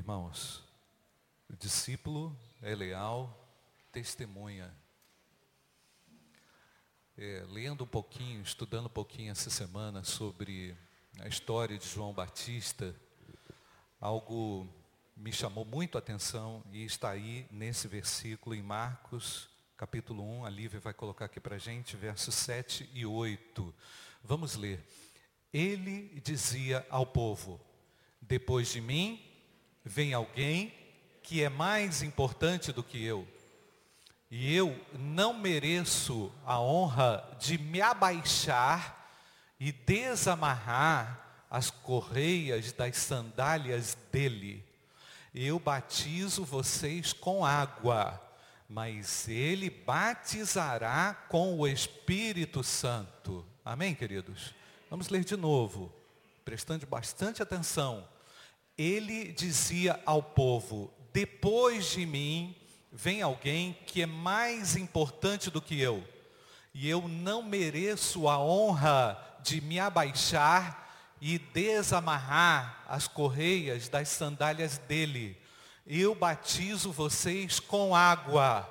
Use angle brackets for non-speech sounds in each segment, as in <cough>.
Irmãos, o discípulo é leal, testemunha. É, lendo um pouquinho, estudando um pouquinho essa semana sobre a história de João Batista, algo me chamou muito a atenção e está aí nesse versículo em Marcos, capítulo 1, a Lívia vai colocar aqui para a gente, versos 7 e 8. Vamos ler. Ele dizia ao povo, depois de mim vem alguém que é mais importante do que eu. E eu não mereço a honra de me abaixar e desamarrar as correias das sandálias dele. Eu batizo vocês com água, mas ele batizará com o Espírito Santo. Amém, queridos? Vamos ler de novo, prestando bastante atenção. Ele dizia ao povo: Depois de mim vem alguém que é mais importante do que eu, e eu não mereço a honra de me abaixar e desamarrar as correias das sandálias dele. Eu batizo vocês com água,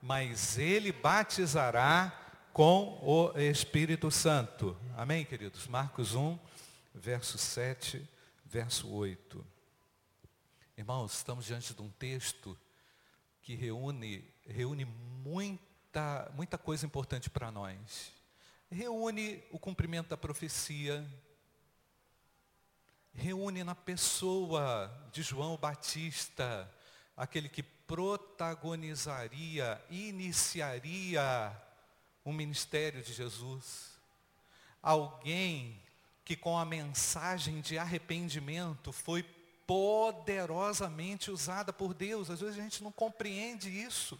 mas ele batizará com o Espírito Santo. Amém, queridos? Marcos 1, verso 7, verso 8. Irmãos, estamos diante de um texto que reúne, reúne muita, muita coisa importante para nós. Reúne o cumprimento da profecia, reúne na pessoa de João Batista, aquele que protagonizaria, iniciaria o ministério de Jesus. Alguém que com a mensagem de arrependimento foi poderosamente usada por Deus. Às vezes a gente não compreende isso.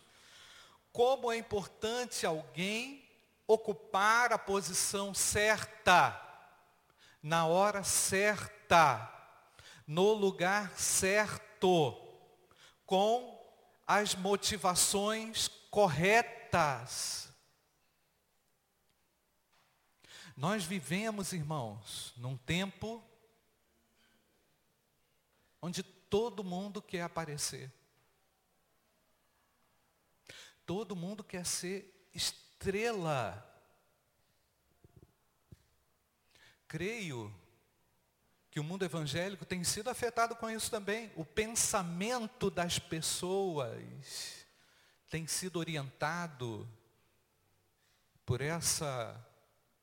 Como é importante alguém ocupar a posição certa, na hora certa, no lugar certo, com as motivações corretas. Nós vivemos, irmãos, num tempo onde todo mundo quer aparecer. Todo mundo quer ser estrela. Creio que o mundo evangélico tem sido afetado com isso também. O pensamento das pessoas tem sido orientado por essa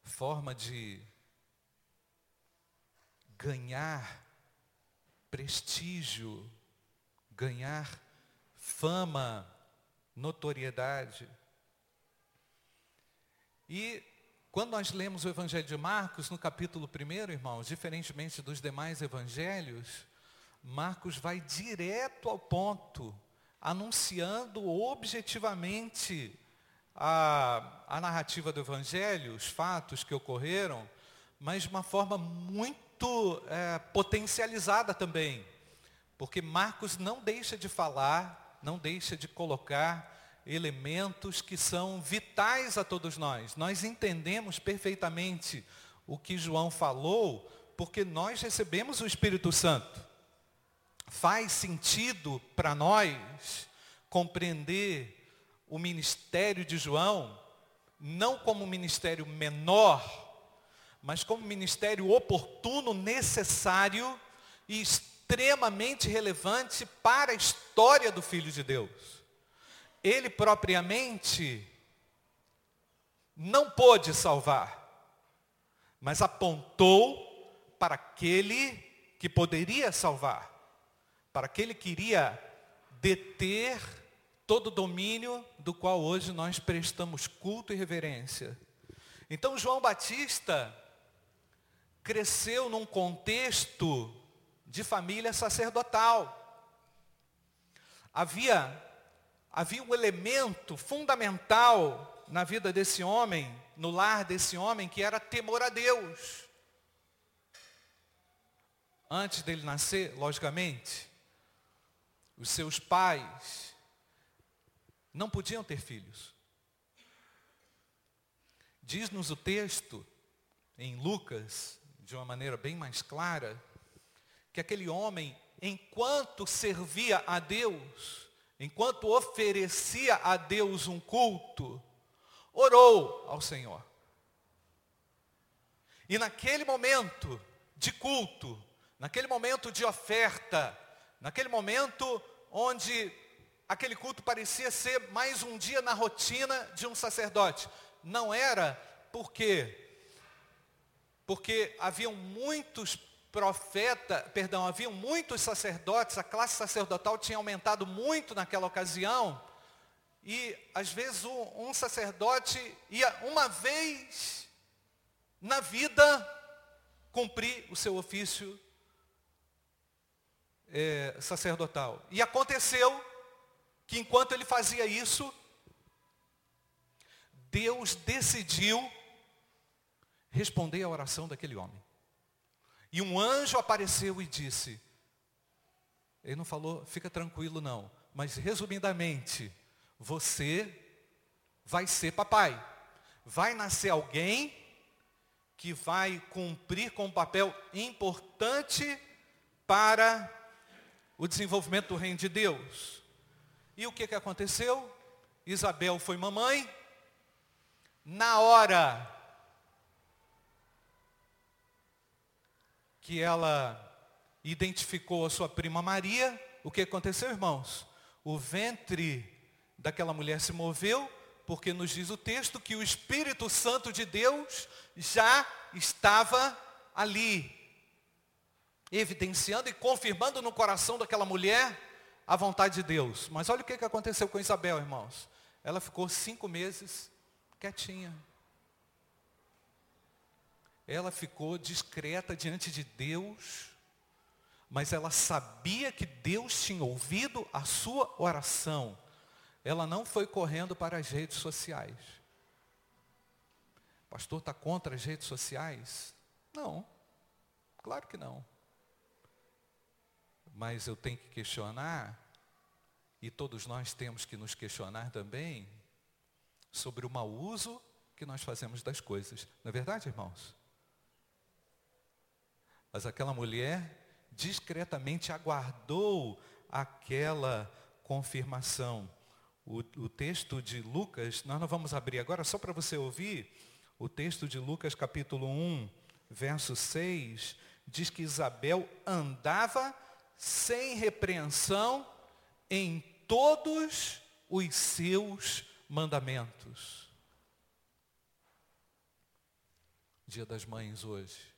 forma de ganhar prestígio, ganhar fama, notoriedade. E quando nós lemos o Evangelho de Marcos, no capítulo 1, irmãos, diferentemente dos demais evangelhos, Marcos vai direto ao ponto, anunciando objetivamente a, a narrativa do Evangelho, os fatos que ocorreram, mas de uma forma muito é, potencializada também, porque Marcos não deixa de falar, não deixa de colocar elementos que são vitais a todos nós. Nós entendemos perfeitamente o que João falou, porque nós recebemos o Espírito Santo. Faz sentido para nós compreender o ministério de João não como um ministério menor, mas como ministério oportuno, necessário e extremamente relevante para a história do Filho de Deus. Ele propriamente não pôde salvar, mas apontou para aquele que poderia salvar, para aquele que iria deter todo domínio do qual hoje nós prestamos culto e reverência. Então João Batista cresceu num contexto de família sacerdotal. Havia, havia um elemento fundamental na vida desse homem, no lar desse homem, que era temor a Deus. Antes dele nascer, logicamente, os seus pais não podiam ter filhos. Diz-nos o texto, em Lucas, de uma maneira bem mais clara, que aquele homem enquanto servia a Deus, enquanto oferecia a Deus um culto, orou ao Senhor. E naquele momento de culto, naquele momento de oferta, naquele momento onde aquele culto parecia ser mais um dia na rotina de um sacerdote, não era porque porque haviam muitos profetas, perdão, haviam muitos sacerdotes, a classe sacerdotal tinha aumentado muito naquela ocasião, e às vezes um, um sacerdote ia uma vez na vida cumprir o seu ofício é, sacerdotal. E aconteceu que enquanto ele fazia isso, Deus decidiu responder à oração daquele homem. E um anjo apareceu e disse, ele não falou, fica tranquilo não, mas resumidamente, você vai ser papai. Vai nascer alguém que vai cumprir com um papel importante para o desenvolvimento do reino de Deus. E o que, que aconteceu? Isabel foi mamãe. Na hora que ela identificou a sua prima Maria, o que aconteceu, irmãos? O ventre daquela mulher se moveu, porque nos diz o texto que o Espírito Santo de Deus já estava ali, evidenciando e confirmando no coração daquela mulher a vontade de Deus. Mas olha o que aconteceu com Isabel, irmãos. Ela ficou cinco meses quietinha ela ficou discreta diante de Deus, mas ela sabia que Deus tinha ouvido a sua oração. Ela não foi correndo para as redes sociais. Pastor está contra as redes sociais? Não, claro que não. Mas eu tenho que questionar, e todos nós temos que nos questionar também, sobre o mau uso que nós fazemos das coisas. Não é verdade, irmãos? Mas aquela mulher discretamente aguardou aquela confirmação. O, o, texto de Lucas, nós não vamos abrir agora, só para você ouvir, o texto de Lucas capítulo 1, verso 6, diz que Isabel andava sem repreensão em todos os seus mandamentos. Dia das Mães hoje.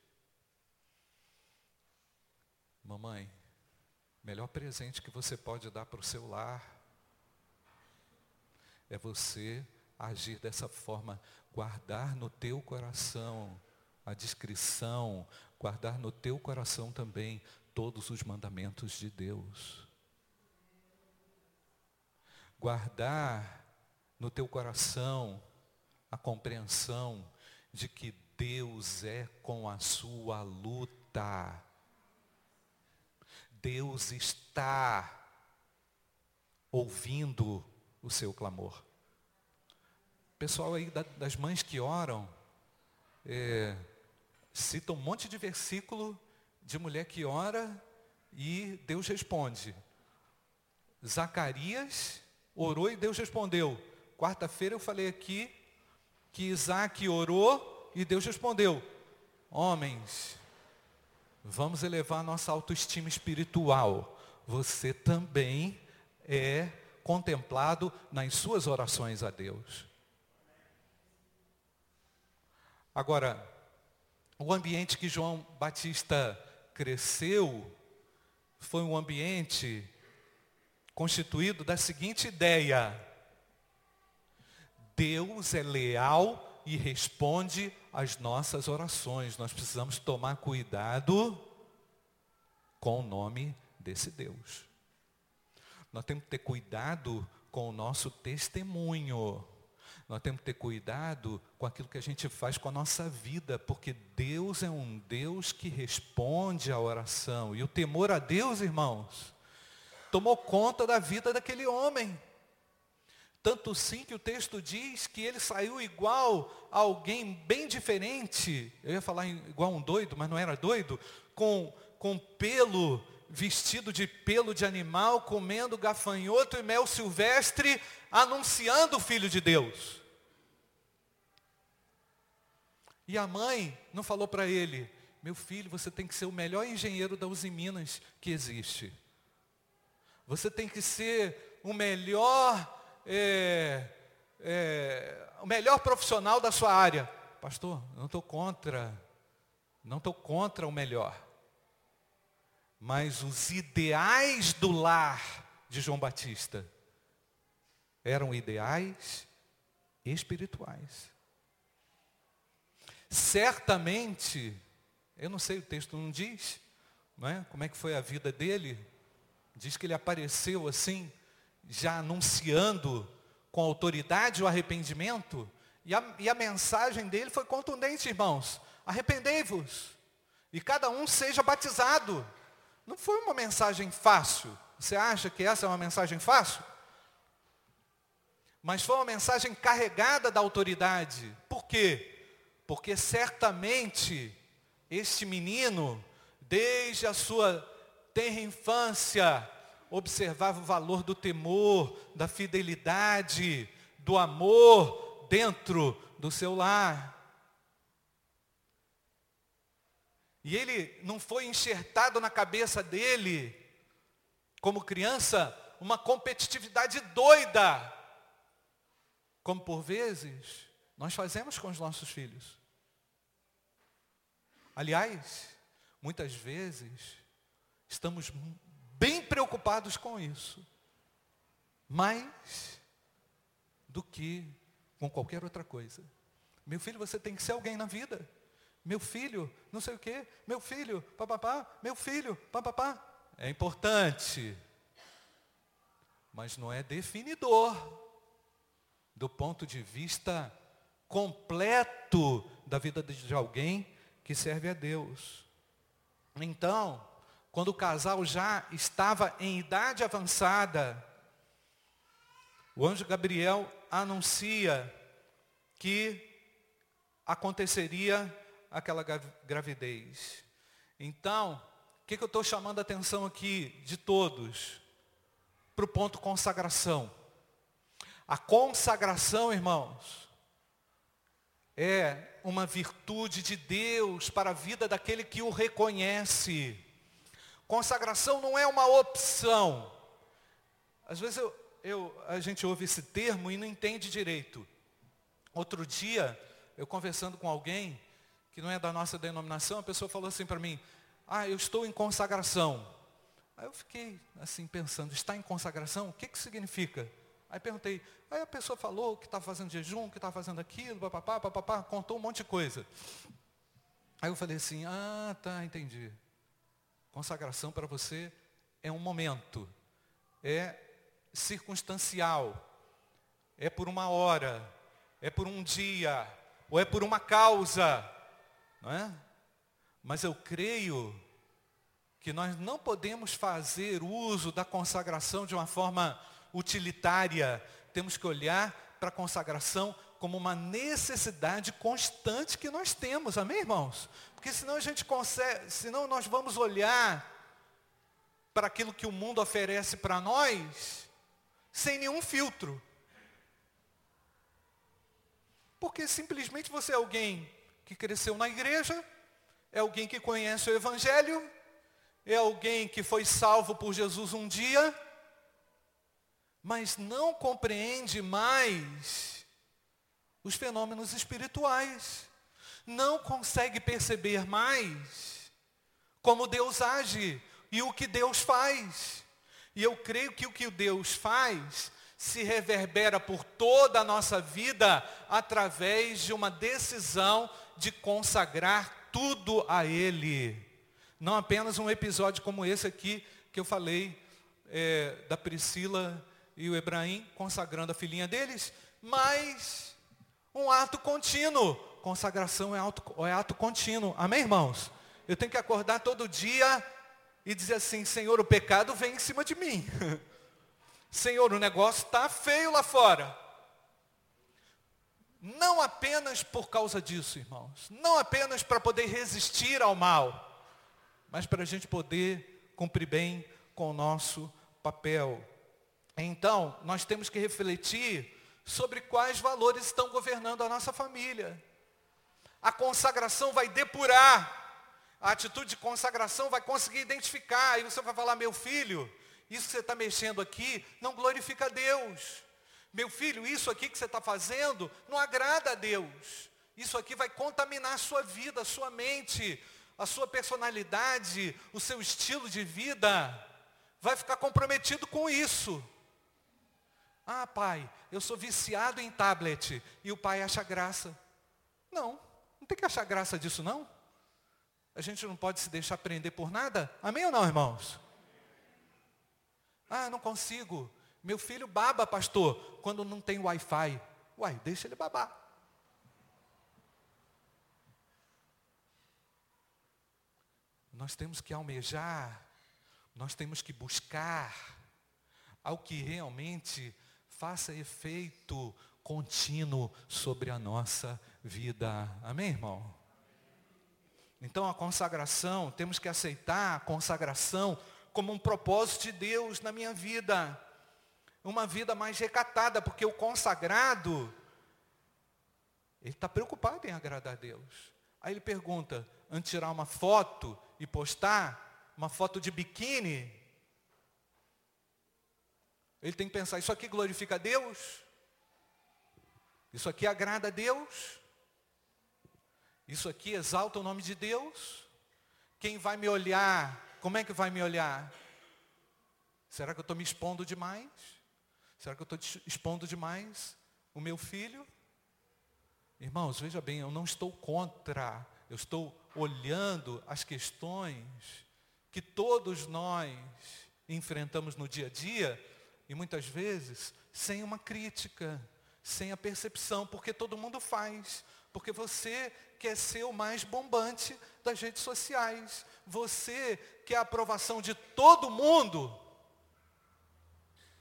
Mamãe, melhor presente que você pode dar para o seu lar é você agir dessa forma, guardar no teu coração a discrição, guardar no teu coração também todos os mandamentos de Deus. Guardar no teu coração a compreensão de que Deus é com a sua luta Deus está ouvindo o seu clamor. Pessoal aí das mães que oram, é, cita um monte de versículo de mulher que ora e Deus responde. Zacarias orou e Deus respondeu. Quarta-feira eu falei aqui que Isaac orou e Deus respondeu. Homens, Vamos elevar nossa autoestima espiritual. Você também é contemplado nas suas orações a Deus. Agora, o ambiente que João Batista cresceu foi um ambiente constituído da seguinte ideia: Deus é leal e responde às nossas orações. Nós precisamos tomar cuidado com o nome desse Deus. Nós temos que ter cuidado com o nosso testemunho. Nós temos que ter cuidado com aquilo que a gente faz com a nossa vida, porque Deus é um Deus que responde à oração. E o temor a Deus, irmãos, tomou conta da vida daquele homem. Tanto sim que o texto diz que ele saiu igual a alguém bem diferente. Eu ia falar igual um doido, mas não era doido. Com, com pelo vestido de pelo de animal, comendo gafanhoto e mel silvestre, anunciando o Filho de Deus. E a mãe não falou para ele, meu filho, você tem que ser o melhor engenheiro da Uzi Minas que existe. Você tem que ser o melhor, é, é, o melhor profissional da sua área. Pastor, não estou contra, não estou contra o melhor. Mas os ideais do lar de João Batista eram ideais espirituais. Certamente, eu não sei, o texto não diz, não é? como é que foi a vida dele. Diz que ele apareceu assim, já anunciando com autoridade o arrependimento. E a, e a mensagem dele foi contundente, irmãos. Arrependei-vos. E cada um seja batizado. Não foi uma mensagem fácil. Você acha que essa é uma mensagem fácil? Mas foi uma mensagem carregada da autoridade. Por quê? Porque certamente este menino, desde a sua tenra infância, observava o valor do temor, da fidelidade, do amor dentro do seu lar. E ele não foi enxertado na cabeça dele, como criança, uma competitividade doida, como por vezes nós fazemos com os nossos filhos. Aliás, muitas vezes estamos bem preocupados com isso, mais do que com qualquer outra coisa. Meu filho, você tem que ser alguém na vida. Meu filho, não sei o quê, meu filho, papapá, meu filho, papapá. É importante, mas não é definidor do ponto de vista completo da vida de alguém que serve a Deus. Então, quando o casal já estava em idade avançada, o anjo Gabriel anuncia que aconteceria aquela gravidez. Então, o que, que eu estou chamando a atenção aqui de todos? Para o ponto consagração. A consagração, irmãos, é uma virtude de Deus para a vida daquele que o reconhece. Consagração não é uma opção. Às vezes eu, eu, a gente ouve esse termo e não entende direito. Outro dia, eu conversando com alguém, que não é da nossa denominação, a pessoa falou assim para mim, ah, eu estou em consagração. Aí eu fiquei assim pensando, está em consagração? O que, que significa? Aí perguntei, aí a pessoa falou que estava fazendo jejum, que estava fazendo aquilo, papapá, papapá, contou um monte de coisa. Aí eu falei assim, ah, tá, entendi. Consagração para você é um momento, é circunstancial, é por uma hora, é por um dia, ou é por uma causa. Não é? Mas eu creio que nós não podemos fazer uso da consagração de uma forma utilitária. Temos que olhar para a consagração como uma necessidade constante que nós temos, amém, irmãos? Porque senão a gente consegue, senão nós vamos olhar para aquilo que o mundo oferece para nós sem nenhum filtro. Porque simplesmente você é alguém que cresceu na igreja, é alguém que conhece o Evangelho, é alguém que foi salvo por Jesus um dia, mas não compreende mais os fenômenos espirituais, não consegue perceber mais como Deus age e o que Deus faz. E eu creio que o que Deus faz se reverbera por toda a nossa vida através de uma decisão de consagrar tudo a Ele. Não apenas um episódio como esse aqui que eu falei é, da Priscila e o Ebraim consagrando a filhinha deles, mas um ato contínuo. Consagração é, é ato contínuo. Amém, irmãos? Eu tenho que acordar todo dia e dizer assim, Senhor, o pecado vem em cima de mim. <laughs> Senhor, o negócio está feio lá fora. Não apenas por causa disso, irmãos. Não apenas para poder resistir ao mal, mas para a gente poder cumprir bem com o nosso papel. Então, nós temos que refletir sobre quais valores estão governando a nossa família. A consagração vai depurar. A atitude de consagração vai conseguir identificar. E você vai falar, meu filho, isso que você está mexendo aqui não glorifica a Deus. Meu filho, isso aqui que você está fazendo não agrada a Deus. Isso aqui vai contaminar a sua vida, a sua mente, a sua personalidade, o seu estilo de vida. Vai ficar comprometido com isso. Ah, pai, eu sou viciado em tablet. E o pai acha graça. Não, não tem que achar graça disso, não. A gente não pode se deixar prender por nada. Amém ou não, irmãos? Ah, não consigo. Meu filho baba, pastor, quando não tem Wi-Fi. Uai, deixa ele babar. Nós temos que almejar, nós temos que buscar ao que realmente faça efeito contínuo sobre a nossa vida. Amém, irmão? Então a consagração, temos que aceitar a consagração como um propósito de Deus na minha vida uma vida mais recatada, porque o consagrado, ele está preocupado em agradar a Deus. Aí ele pergunta, antes de tirar uma foto e postar, uma foto de biquíni, ele tem que pensar, isso aqui glorifica a Deus? Isso aqui agrada a Deus? Isso aqui exalta o nome de Deus? Quem vai me olhar, como é que vai me olhar? Será que eu estou me expondo demais? Será que eu estou expondo demais o meu filho? Irmãos, veja bem, eu não estou contra, eu estou olhando as questões que todos nós enfrentamos no dia a dia e muitas vezes sem uma crítica, sem a percepção, porque todo mundo faz, porque você quer ser o mais bombante das redes sociais, você quer a aprovação de todo mundo,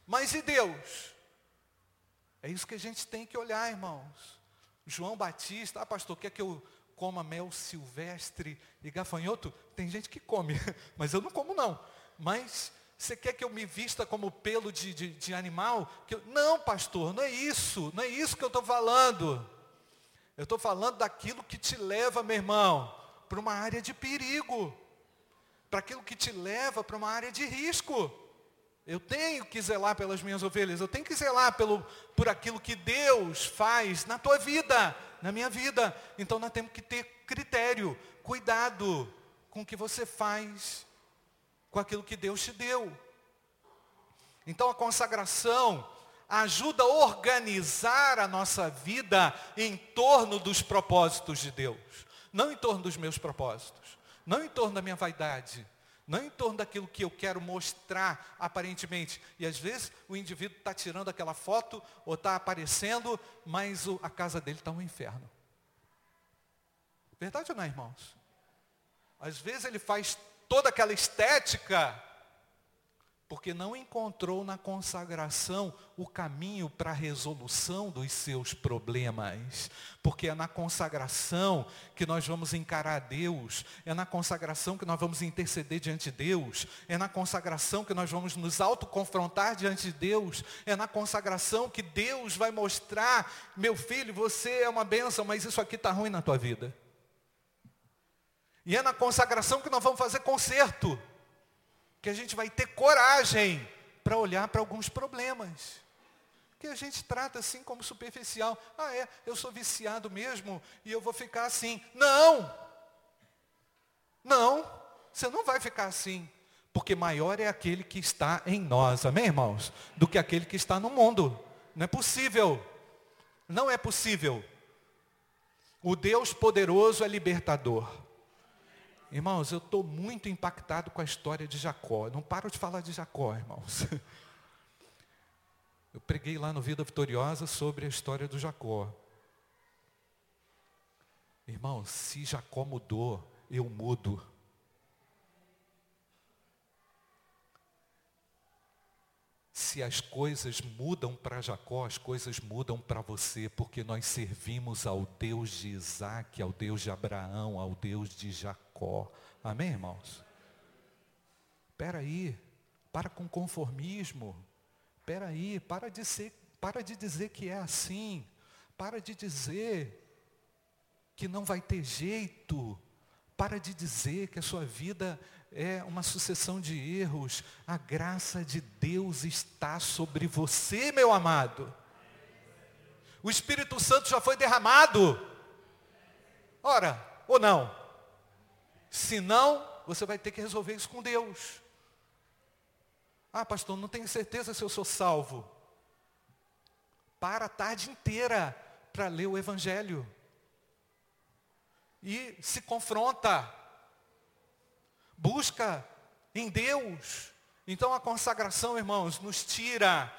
mas e Deus? É isso que a gente tem que olhar, irmãos. João Batista, ah pastor, quer que eu coma mel silvestre e gafanhoto? Tem gente que come, <laughs> mas eu não como não. Mas você quer que eu me vista como pelo de, de, de animal? Eu, não, pastor, não é isso. Não é isso que eu estou falando. Eu estou falando daquilo que te leva, meu irmão, para uma área de perigo. Para aquilo que te leva para uma área de risco. Eu tenho que zelar pelas minhas ovelhas, eu tenho que zelar pelo, por aquilo que Deus faz na tua vida, na minha vida. Então nós temos que ter critério, cuidado com o que você faz, com aquilo que Deus te deu. Então a consagração ajuda a organizar a nossa vida em torno dos propósitos de Deus, não em torno dos meus propósitos, não em torno da minha vaidade, não em torno daquilo que eu quero mostrar aparentemente. E às vezes o indivíduo está tirando aquela foto ou está aparecendo, mas o, a casa dele está um inferno. Verdade ou não, irmãos? Às vezes ele faz toda aquela estética porque não encontrou na consagração o caminho para a resolução dos seus problemas. Porque é na consagração que nós vamos encarar Deus, é na consagração que nós vamos interceder diante de Deus, é na consagração que nós vamos nos autoconfrontar diante de Deus, é na consagração que Deus vai mostrar, meu filho, você é uma bênção, mas isso aqui está ruim na tua vida. E é na consagração que nós vamos fazer conserto que a gente vai ter coragem para olhar para alguns problemas. Que a gente trata assim como superficial. Ah, é, eu sou viciado mesmo e eu vou ficar assim. Não! Não, você não vai ficar assim. Porque maior é aquele que está em nós, amém, irmãos? Do que aquele que está no mundo. Não é possível. Não é possível. O Deus poderoso é libertador. Irmãos, eu estou muito impactado com a história de Jacó. Não paro de falar de Jacó, irmãos. <laughs> Eu preguei lá no Vida Vitoriosa sobre a história do Jacó. Irmãos, se Jacó mudou, eu mudo. Se as coisas mudam para Jacó, as coisas mudam para você, porque nós servimos ao Deus de Isaac, ao Deus de Abraão, ao Deus de Jacó. Amém, irmãos? Espera aí, para com conformismo. Espera aí, para de, ser, para de dizer que é assim. Para de dizer que não vai ter jeito. Para de dizer que a sua vida é uma sucessão de erros. A graça de Deus está sobre você, meu amado. O Espírito Santo já foi derramado. Ora, ou não? Se não, você vai ter que resolver isso com Deus. Ah, pastor, não tenho certeza se eu sou salvo. Para a tarde inteira para ler o Evangelho. E se confronta. Busca em Deus. Então a consagração, irmãos, nos tira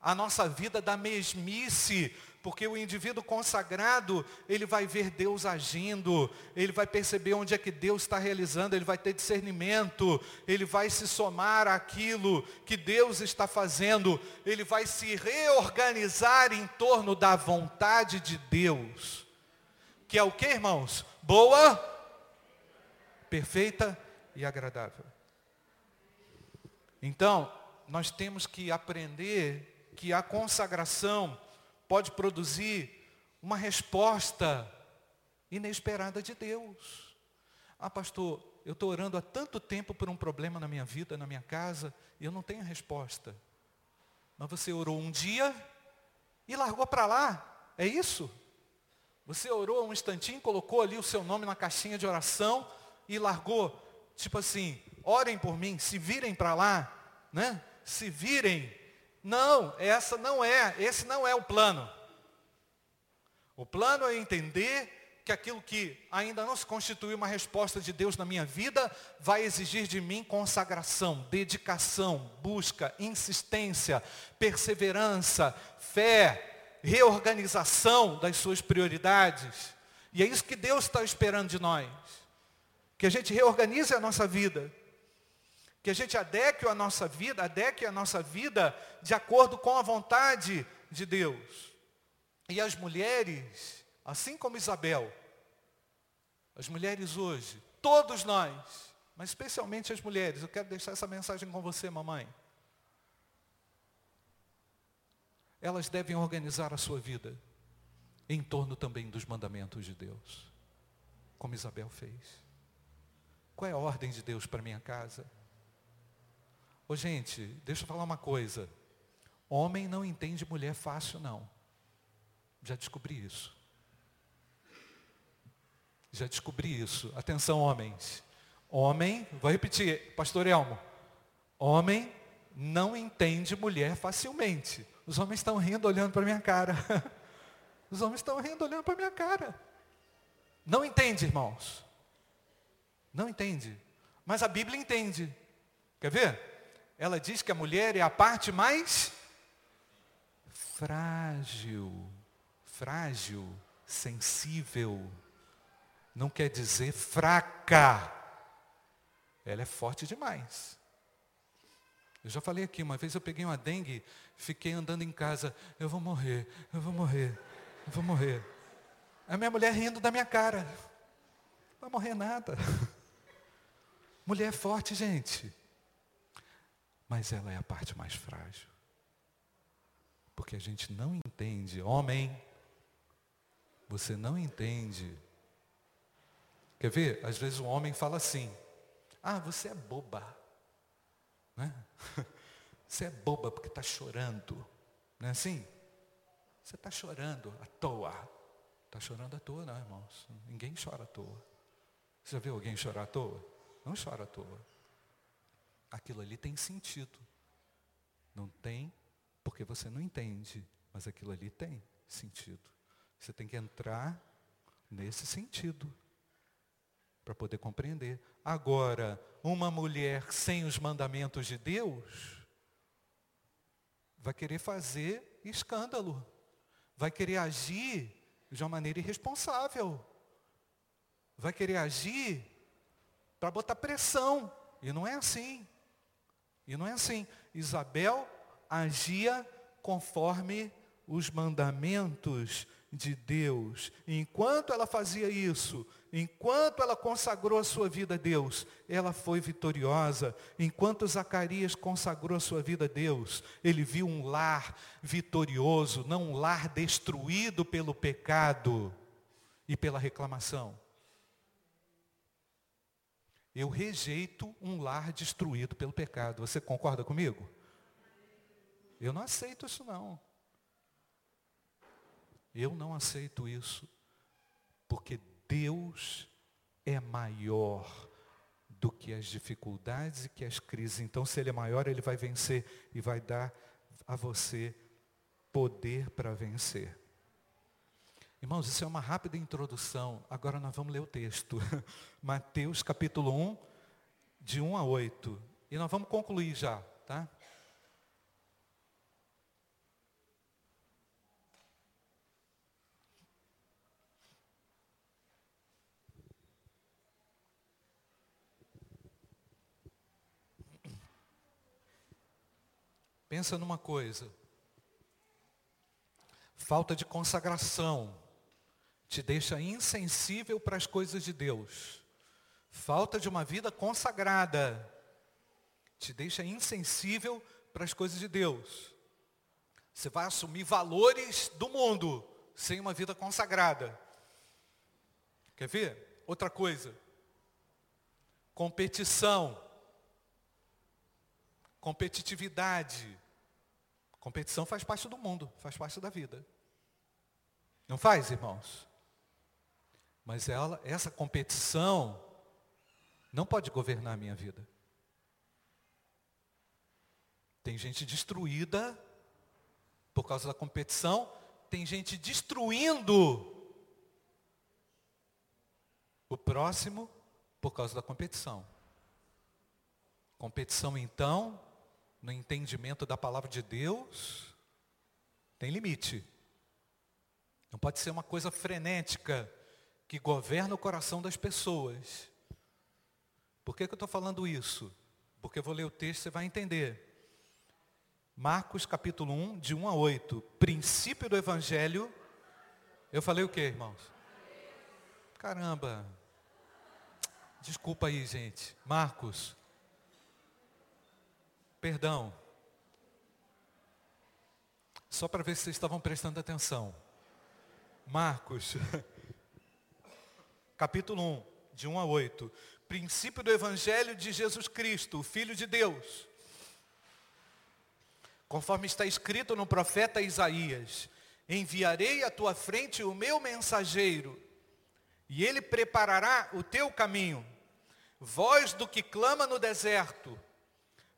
a nossa vida da mesmice porque o indivíduo consagrado, ele vai ver Deus agindo, ele vai perceber onde é que Deus está realizando, ele vai ter discernimento, ele vai se somar àquilo que Deus está fazendo, ele vai se reorganizar em torno da vontade de Deus. Que é o que, irmãos? Boa, perfeita e agradável. Então, nós temos que aprender que a consagração pode produzir uma resposta inesperada de Deus. Ah, pastor, eu estou orando há tanto tempo por um problema na minha vida, na minha casa, e eu não tenho resposta. Mas você orou um dia e largou para lá. É isso? Você orou um instantinho, colocou ali o seu nome na caixinha de oração e largou. Tipo assim, orem por mim, se virem para lá, né? Se virem não, essa não é, esse não é o plano. O plano é entender que aquilo que ainda não se constituiu uma resposta de Deus na minha vida, vai exigir de mim consagração, dedicação, busca, insistência, perseverança, fé, reorganização das suas prioridades. E é isso que Deus está esperando de nós. Que a gente reorganize a nossa vida que a gente adeque a nossa vida, adeque a nossa vida de acordo com a vontade de Deus. E as mulheres, assim como Isabel, as mulheres hoje, todos nós, mas especialmente as mulheres, eu quero deixar essa mensagem com você, mamãe. Elas devem organizar a sua vida em torno também dos mandamentos de Deus, como Isabel fez. Qual é a ordem de Deus para minha casa? Ô gente, deixa eu falar uma coisa. Homem não entende mulher fácil, não. Já descobri isso. Já descobri isso. Atenção, homens. Homem, vou repetir, pastor Elmo. Homem não entende mulher facilmente. Os homens estão rindo olhando para minha cara. <laughs> Os homens estão rindo olhando para minha cara. Não entende, irmãos. Não entende. Mas a Bíblia entende. Quer ver? Ela diz que a mulher é a parte mais frágil, frágil, sensível. Não quer dizer fraca. Ela é forte demais. Eu já falei aqui, uma vez eu peguei uma dengue, fiquei andando em casa, eu vou morrer, eu vou morrer, eu vou morrer. A minha mulher rindo da minha cara. Não vai morrer nada. <laughs> Mulher é forte, gente. Mas ela é a parte mais frágil. Porque a gente não entende, homem, você não entende. Quer ver? Às vezes o homem fala assim, ah, você é boba. Né? <laughs> Você é boba porque está chorando. Não é assim? Você está chorando à toa. Está chorando à toa, não, irmãos. Ninguém chora à toa. Você já viu alguém chorar à toa? Não chora à toa aquilo ali tem sentido. Não tem porque você não entende, mas aquilo ali tem sentido. Você tem que entrar nesse sentido para poder compreender. Agora, uma mulher sem os mandamentos de Deus vai querer fazer escândalo, vai querer agir de uma maneira irresponsável, vai querer agir para botar pressão, e não é assim. E não é assim. Isabel agia conforme os mandamentos de Deus. Enquanto ela fazia isso, enquanto ela consagrou a sua vida a Deus, ela foi vitoriosa. Enquanto Zacarias consagrou a sua vida a Deus, ele viu um lar vitorioso, não um lar destruído pelo pecado e pela reclamação. Eu rejeito um lar destruído pelo pecado. Você concorda comigo? Eu não aceito isso não. Eu não aceito isso. Porque Deus é maior do que as dificuldades e que as crises. Então, se Ele é maior, Ele vai vencer e vai dar a você poder para vencer. Irmãos, isso é uma rápida introdução. Agora nós vamos ler o texto. <laughs> Mateus capítulo 1, de 1 a 8. E nós vamos concluir já, tá? Pensa numa coisa. Falta de consagração te deixa insensível para as coisas de Deus. Falta de uma vida consagrada te deixa insensível para as coisas de Deus. Você vai assumir valores do mundo sem uma vida consagrada. Quer ver? Outra coisa. Competição. Competitividade. Competição faz parte do mundo, faz parte da vida. Não faz, irmãos? Mas ela, essa competição não pode governar a minha vida. Tem gente destruída por causa da competição, tem gente destruindo o próximo por causa da competição. Competição, então, no entendimento da palavra de Deus, tem limite. Não pode ser uma coisa frenética que governa o coração das pessoas. Por que, que eu estou falando isso? Porque eu vou ler o texto, você vai entender. Marcos capítulo 1, de 1 a 8. Princípio do Evangelho. Eu falei o que, irmãos? Caramba. Desculpa aí, gente. Marcos Perdão. Só para ver se vocês estavam prestando atenção. Marcos, <laughs> capítulo 1, de 1 a 8. Princípio do Evangelho de Jesus Cristo, o Filho de Deus. Conforme está escrito no profeta Isaías: Enviarei à tua frente o meu mensageiro, e ele preparará o teu caminho. Voz do que clama no deserto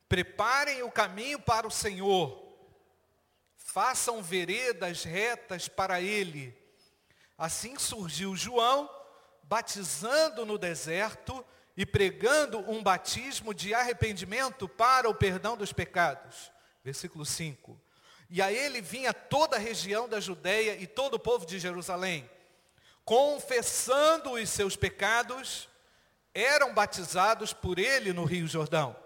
Preparem o caminho para o Senhor. Façam veredas retas para Ele. Assim surgiu João, batizando no deserto e pregando um batismo de arrependimento para o perdão dos pecados. Versículo 5. E a ele vinha toda a região da Judéia e todo o povo de Jerusalém, confessando os seus pecados, eram batizados por ele no Rio Jordão.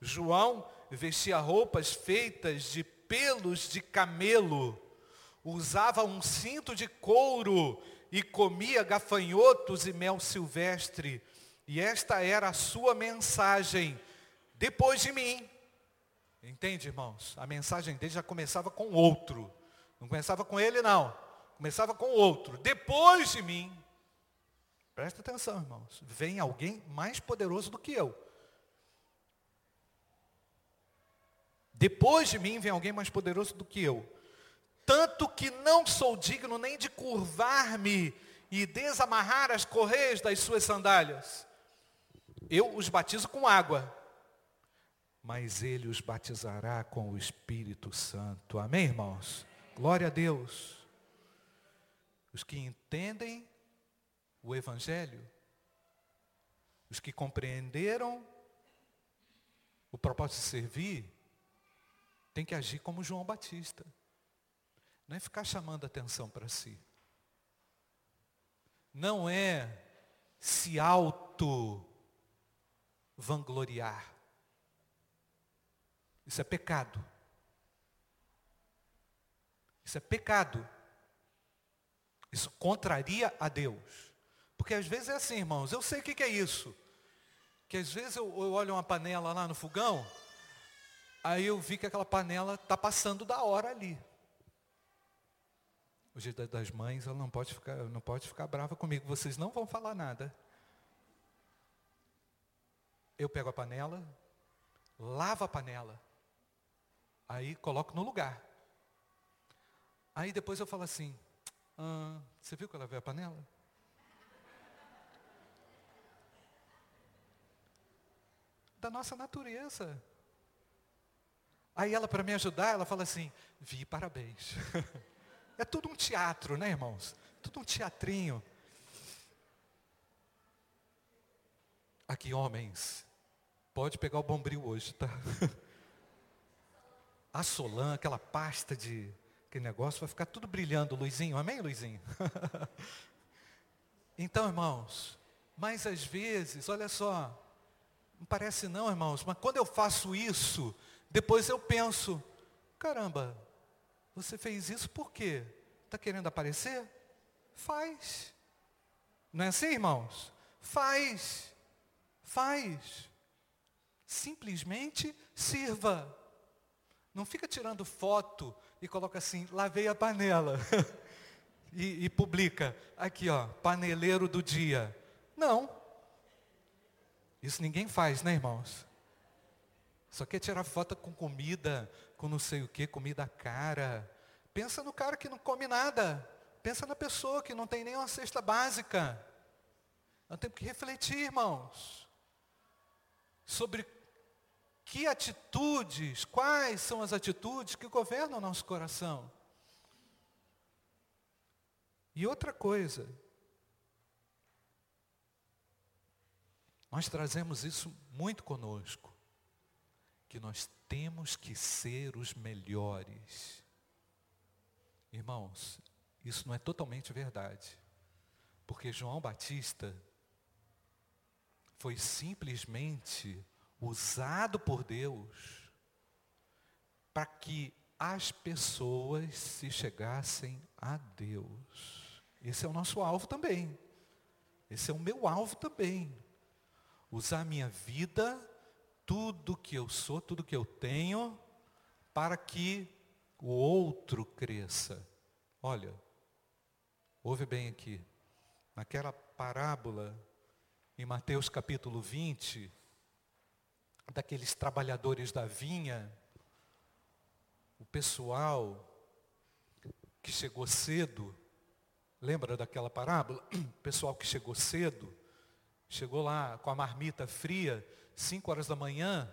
João vestia roupas feitas de pelos de camelo, usava um cinto de couro e comia gafanhotos e mel silvestre. E esta era a sua mensagem, depois de mim. Entende, irmãos? A mensagem dele já começava com outro. Não começava com ele, não. Começava com outro. Depois de mim. Presta atenção, irmãos. Vem alguém mais poderoso do que eu. Depois de mim vem alguém mais poderoso do que eu. Tanto que não sou digno nem de curvar-me e desamarrar as correias das suas sandálias. Eu os batizo com água, mas ele os batizará com o Espírito Santo. Amém, irmãos? Glória a Deus. Os que entendem o Evangelho, os que compreenderam o propósito de servir, tem que agir como João Batista. Não é ficar chamando atenção para si. Não é se auto vangloriar. Isso é pecado. Isso é pecado. Isso contraria a Deus. Porque às vezes é assim, irmãos, eu sei o que, é isso. Que às vezes eu olho uma panela lá no fogão, aí eu vi que aquela panela está passando da hora ali. O dia das mães, ela não pode ficar, não pode ficar brava comigo. Vocês não vão falar nada. Eu pego a panela, lavo a panela, aí coloco no lugar. Aí depois eu falo assim, ah, você viu que eu lavei a panela? Da nossa natureza. Aí ela, para me ajudar, ela fala assim, vi, parabéns. <laughs> É tudo um teatro, né, irmãos? Tudo um teatrinho. Aqui, homens, pode pegar o bombril hoje, tá? <laughs> A Solan, aquela pasta de aquele negócio, vai ficar tudo brilhando, Luizinho. Amém, Luizinho? <laughs> então, irmãos, mas às vezes, olha só, não parece não, irmãos, mas quando eu faço isso, depois eu penso, caramba, você fez isso por quê? Está querendo aparecer? Faz. Não é assim, irmãos? Faz. Faz. Simplesmente sirva. Não fica tirando foto e coloca assim, lavei a panela. <laughs> e, e publica, aqui ó, paneleiro do dia. Não. Isso ninguém faz, né, irmãos? Só quer tirar foto com comida, com não sei o que, comida cara. Pensa no cara que não come nada. Pensa na pessoa que não tem nem uma cesta básica. Nós temos que refletir, irmãos, sobre que atitudes, quais são as atitudes que governam o nosso coração. E outra coisa, nós trazemos isso muito conosco que nós temos que ser os melhores. Irmãos, isso não é totalmente verdade. Porque João Batista foi simplesmente usado por Deus para que as pessoas se chegassem a Deus. Esse é o nosso alvo também. Esse é o meu alvo também. Usar a minha vida tudo que eu sou, tudo que eu tenho, para que o outro cresça. Olha, ouve bem aqui. Naquela parábola, em Mateus capítulo 20, daqueles trabalhadores da vinha, o pessoal que chegou cedo, lembra daquela parábola? <clears throat> O pessoal que chegou cedo, chegou lá com a marmita fria, 5 horas da manhã,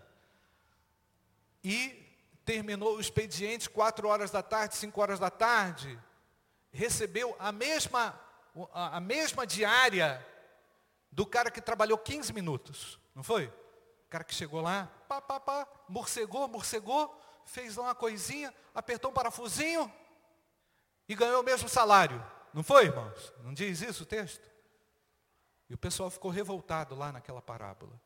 e terminou o expediente 4 horas da tarde, 5 horas da tarde, recebeu a mesma, a mesma diária do cara que trabalhou 15 minutos, não foi? O cara que chegou lá, pá, pá, pá, morcegou, morcegou, fez lá uma coisinha, apertou um parafusinho e ganhou o mesmo salário. Não foi, irmãos? Não diz isso o texto? E o pessoal ficou revoltado lá naquela parábola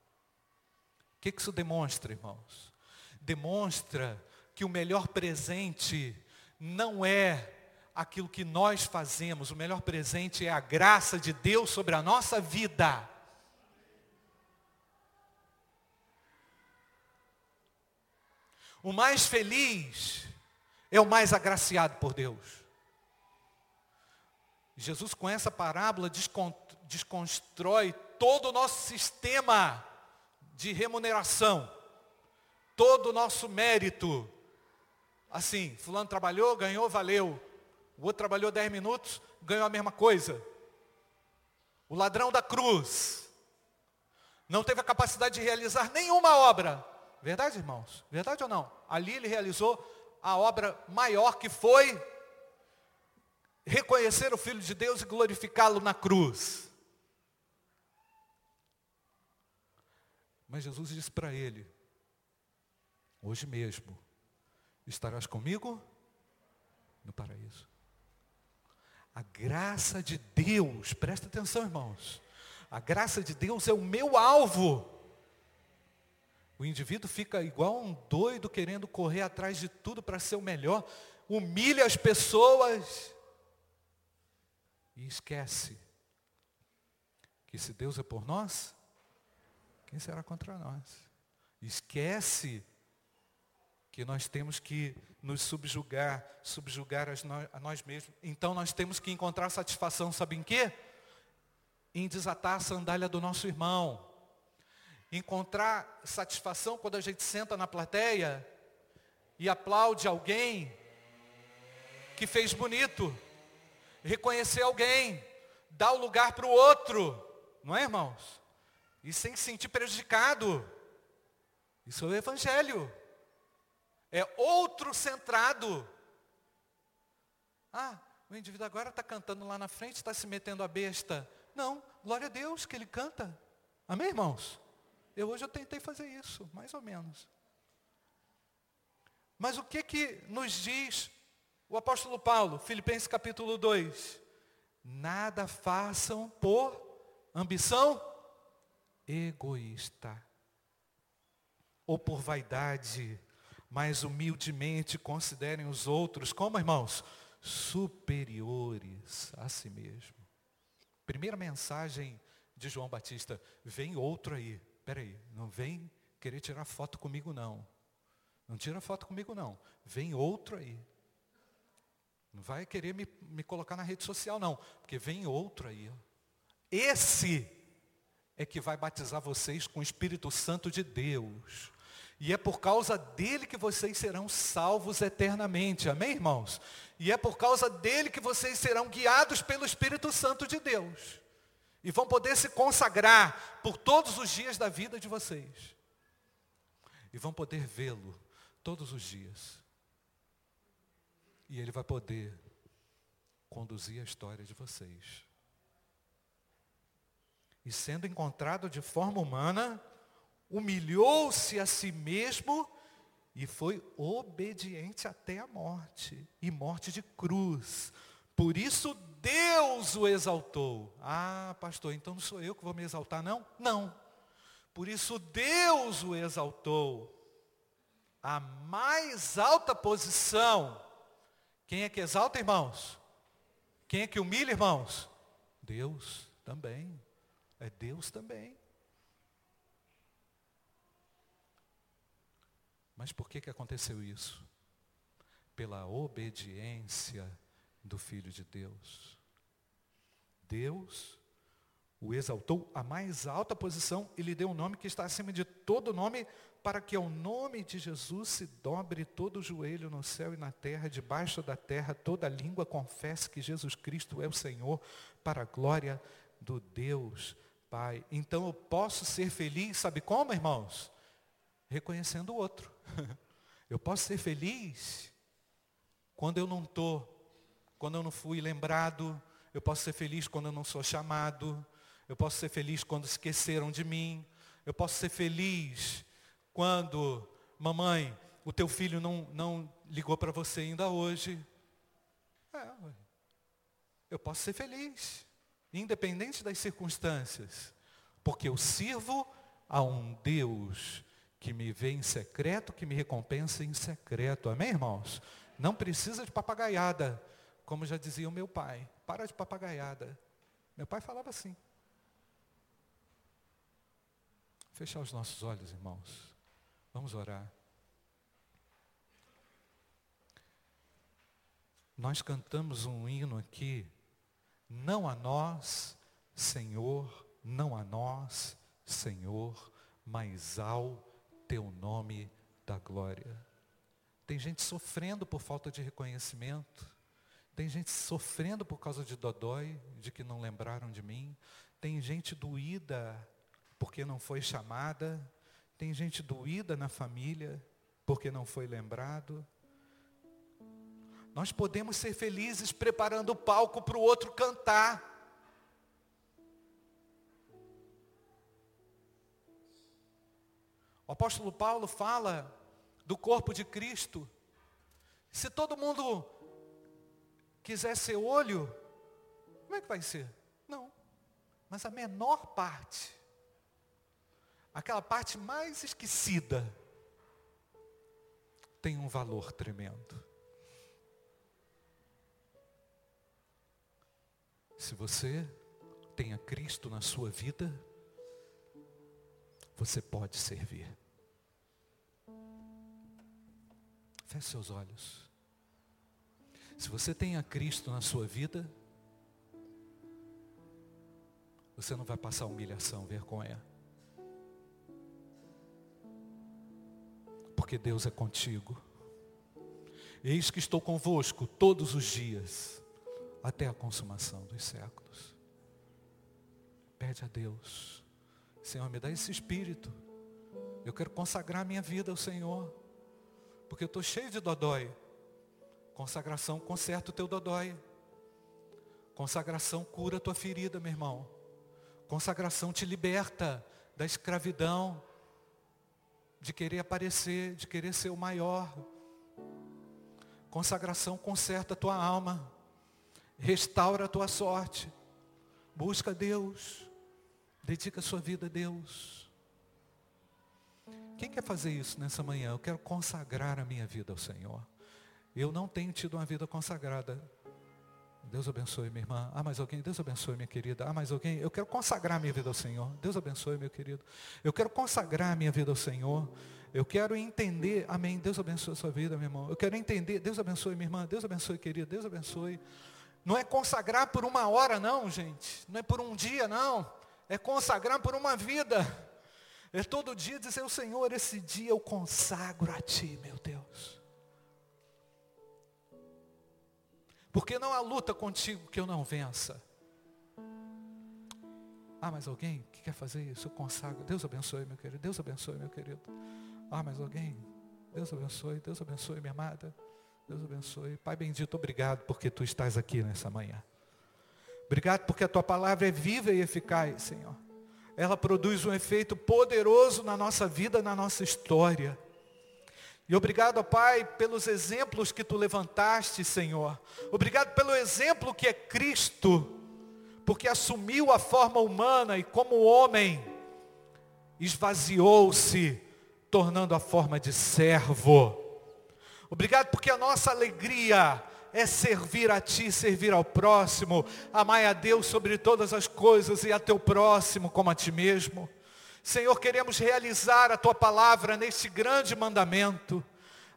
que, que isso demonstra, irmãos? Demonstra que o melhor presente não é aquilo que nós fazemos, o melhor presente é a graça de Deus sobre a nossa vida. O mais feliz é o mais agraciado por Deus. Jesus, com essa parábola, desconstrói todo o nosso sistema de remuneração. Todo o nosso mérito. Assim, fulano trabalhou, ganhou, valeu. O outro trabalhou 10 minutos, ganhou a mesma coisa. O ladrão da cruz não teve a capacidade de realizar nenhuma obra. Verdade, irmãos? Verdade ou não? Ali ele realizou a obra maior que foi reconhecer o Filho de Deus e glorificá-lo na cruz. Mas Jesus disse para ele: Hoje mesmo estarás comigo no paraíso. A graça de Deus, presta atenção, irmãos. A graça de Deus é o meu alvo. O indivíduo fica igual um doido querendo correr atrás de tudo para ser o melhor, humilha as pessoas e esquece que se Deus é por nós, quem será contra nós? Esquece que nós temos que nos subjugar, subjugar a nós mesmos. Então nós temos que encontrar satisfação, sabe em quê? Em desatar a sandália do nosso irmão. Encontrar satisfação quando a gente senta na plateia e aplaude alguém que fez bonito. Reconhecer alguém, dar o lugar para o outro. Não é, irmãos? E sem se sentir prejudicado. Isso é o Evangelho. É outro centrado. Ah, o indivíduo agora está cantando lá na frente, está se metendo a besta. Não, glória a Deus que ele canta. Amém, irmãos? Eu hoje eu tentei fazer isso, mais ou menos. Mas o que que nos diz o apóstolo Paulo, Filipenses capítulo 2? Nada façam por ambição egoísta ou por vaidade, mas humildemente considerem os outros como, irmãos, superiores a si mesmo. Primeira mensagem de João Batista, vem outro aí. Peraí, não vem querer tirar foto comigo não. Não tira foto comigo não. Vem outro aí. Não vai querer me, me colocar na rede social não, porque vem outro aí. Esse é que vai batizar vocês com o Espírito Santo de Deus. E é por causa dele que vocês serão salvos eternamente. Amém, irmãos? E é por causa dele que vocês serão guiados pelo Espírito Santo de Deus. E vão poder se consagrar por todos os dias da vida de vocês. E vão poder vê-lo todos os dias. E ele vai poder conduzir a história de vocês. E sendo encontrado de forma humana, humilhou-se a si mesmo e foi obediente até a morte e morte de cruz. Por isso Deus o exaltou. Ah, pastor, então não sou eu que vou me exaltar, não? Não. Por isso Deus o exaltou. A mais alta posição. Quem é que exalta, irmãos? Quem é que humilha, irmãos? Deus também. É Deus também. Mas por que, que aconteceu isso? Pela obediência do Filho de Deus. Deus o exaltou à mais alta posição e lhe deu um nome que está acima de todo nome, para que ao nome de Jesus se dobre todo o joelho no céu e na terra, debaixo da terra, toda língua confesse que Jesus Cristo é o Senhor, para a glória do Deus Pai. Então eu posso ser feliz, sabe como, irmãos? Reconhecendo o outro. <laughs> Eu posso ser feliz quando eu não estou, quando eu não fui lembrado. Eu posso ser feliz quando eu não sou chamado. Eu posso ser feliz quando esqueceram de mim. Eu posso ser feliz quando, mamãe, o teu filho não, não ligou para você ainda hoje. É, eu posso ser feliz, independente das circunstâncias, porque eu sirvo a um Deus que me vê em secreto, que me recompensa em secreto. Amém, irmãos? Não precisa de papagaiada, como já dizia o meu pai. Para de papagaiada. Meu pai falava assim. Fechar os nossos olhos, irmãos. Vamos orar. Nós cantamos um hino aqui, não a nós, Senhor, não a nós, Senhor, mas ao teu nome da glória. Tem gente sofrendo por falta de reconhecimento. Tem gente sofrendo por causa de dodói, de que não lembraram de mim. Tem gente doída porque não foi chamada. Tem gente doída na família porque não foi lembrado. Nós podemos ser felizes preparando o palco para o outro cantar. O apóstolo Paulo fala do corpo de Cristo. Se todo mundo quiser ser olho, como é que vai ser? Não. Mas a menor parte, aquela parte mais esquecida, tem um valor tremendo. Se você tenha Cristo na sua vida, você pode servir. Feche seus olhos. Se você tem a Cristo na sua vida, você não vai passar humilhação, vergonha. Porque Deus é contigo. Eis que estou convosco todos os dias, até a consumação dos séculos. Pede a Deus, Senhor, me dá esse espírito. Eu quero consagrar minha vida ao Senhor, porque eu estou cheio de dodói. Consagração conserta o teu dodói. Consagração cura a tua ferida, meu irmão. Consagração te liberta da escravidão, de querer aparecer, de querer ser o maior. Consagração conserta a tua alma, restaura a tua sorte. Busca Deus. Dedica a sua vida a Deus. Quem quer fazer isso nessa manhã? Eu quero consagrar a minha vida ao Senhor. Eu não tenho tido uma vida consagrada. Deus abençoe minha irmã. Ah, mais alguém? Deus abençoe minha querida. Ah, mais alguém? Eu quero consagrar minha vida ao Senhor. Deus abençoe, meu querido. Eu quero consagrar minha vida ao Senhor. Eu quero entender. Amém. Deus abençoe a sua vida, meu irmão. Eu quero entender. Deus abençoe minha irmã. Deus abençoe, querida. Deus abençoe. Não é consagrar por uma hora, não, gente. Não é por um dia, não é consagrar por uma vida. É todo dia dizer, o Senhor, esse dia eu consagro a Ti, meu Deus. Porque não há luta contigo que eu não vença. Ah, mas alguém que quer fazer isso? Eu consagro. Deus abençoe, meu querido. Deus abençoe, meu querido. Ah, mas alguém? Deus abençoe, Deus abençoe, minha amada. Deus abençoe. Pai bendito, obrigado porque tu estás aqui nessa manhã. Obrigado porque a tua palavra é viva e eficaz, Senhor. Ela produz um efeito poderoso na nossa vida, na nossa história. E obrigado, Pai, pelos exemplos que tu levantaste, Senhor. Obrigado pelo exemplo que é Cristo, porque assumiu a forma humana e como homem esvaziou-se, tornando a forma de servo. Obrigado porque a nossa alegria é servir a Ti, servir ao próximo, amar a Deus sobre todas as coisas e a Teu próximo como a Ti mesmo. Senhor, queremos realizar a Tua palavra neste grande mandamento.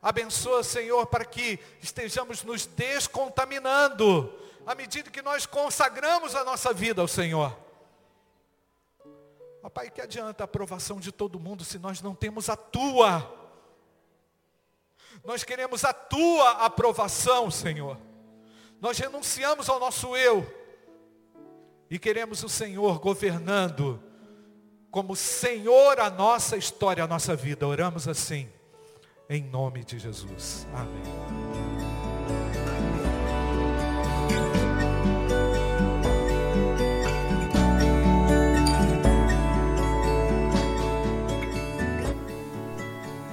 Abençoa, Senhor, para que estejamos nos descontaminando à medida que nós consagramos a nossa vida ao Senhor. Papai, que adianta a aprovação de todo mundo se nós não temos a Tua? Nós queremos a tua aprovação, Senhor. Nós renunciamos ao nosso eu e queremos o Senhor governando como Senhor a nossa história, a nossa vida. Oramos assim, em nome de Jesus. Amém.